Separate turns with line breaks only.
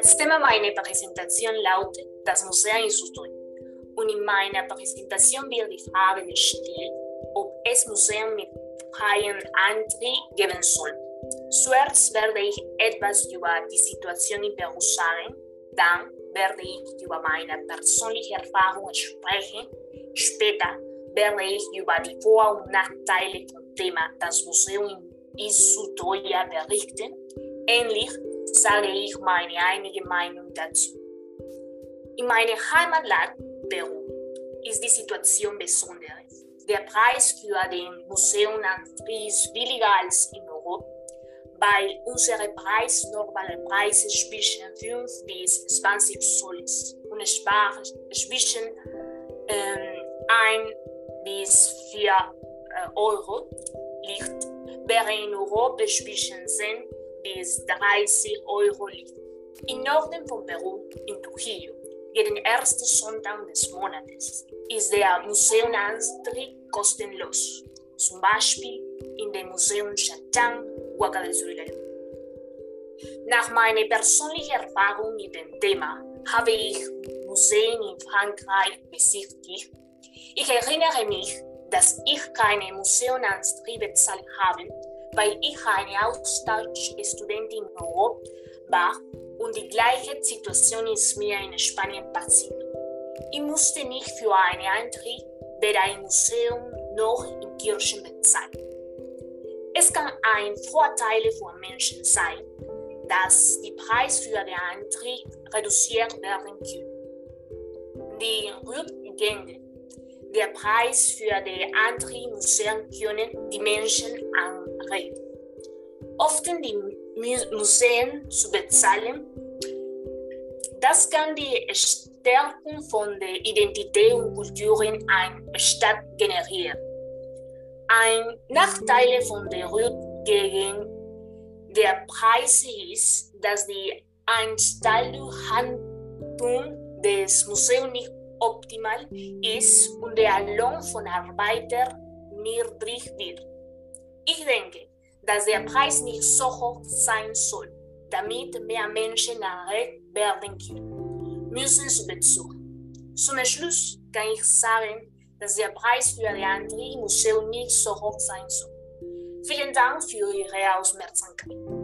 Das Thema meiner Präsentation lautet das Museum in Sutui. Und in meiner Präsentation wird die Frage gestellt, ob es Museum mit freien Antrieb geben soll. Zuerst werde ich etwas über die Situation in Peru sagen, dann werde ich über meine persönliche Erfahrung sprechen, später werde ich über die Vor- und Nachteile vom Thema das Museum in Isutoya berichten. Ähnlich sage ich meine eigene Meinung dazu. In meinem Heimatland Peru ist die Situation besonders. Der Preis für den Museumsantritt ist billiger als in Europa. Bei unserem Preis normale Preise zwischen 5 bis 20 Solis und zwischen ähm, 1 bis 4 äh, Euro liegt, während in Europa zwischen 10 bis 30 Euro liegt. Im Norden von Peru, in Trujillo, jeden ersten Sonntag des Monats ist der Museumsantritt kostenlos. Zum Beispiel in dem Museum Chatang, Huaca del Sur. Nach meiner persönlichen Erfahrung mit dem Thema habe ich Museen in Frankreich besichtigt. Ich erinnere mich, dass ich keine Museumsantritt bezahlt habe, weil ich eine Austauschstudentin in Europa war und die gleiche Situation ist mir in Spanien passiert. Ich musste nicht für einen Eintritt weder im Museum noch in Kirchen bezahlen. Es kann ein Vorteil für Menschen sein, dass die Preis für den Eintritt reduziert werden können. Die Rückgänge der Preis für den Eintritt Museen können die Menschen anregen. Oft die Museen zu bezahlen, das kann die Stärkung von der Identität und Kultur in einer Stadt generieren. Ein Nachteil von der Rückgänge der Preise ist, dass die Instandhaltung des Museums nicht optimal ist und der Lohn von Arbeitern niedrig wird. Ich denke, dass der Preis nicht so hoch sein soll, damit mehr Menschen erregt werden können, müssen zu besuchen. Zum Schluss kann ich sagen, dass der Preis für die Antrieb Museum nicht so hoch sein soll. Vielen Dank für Ihre Aufmerksamkeit.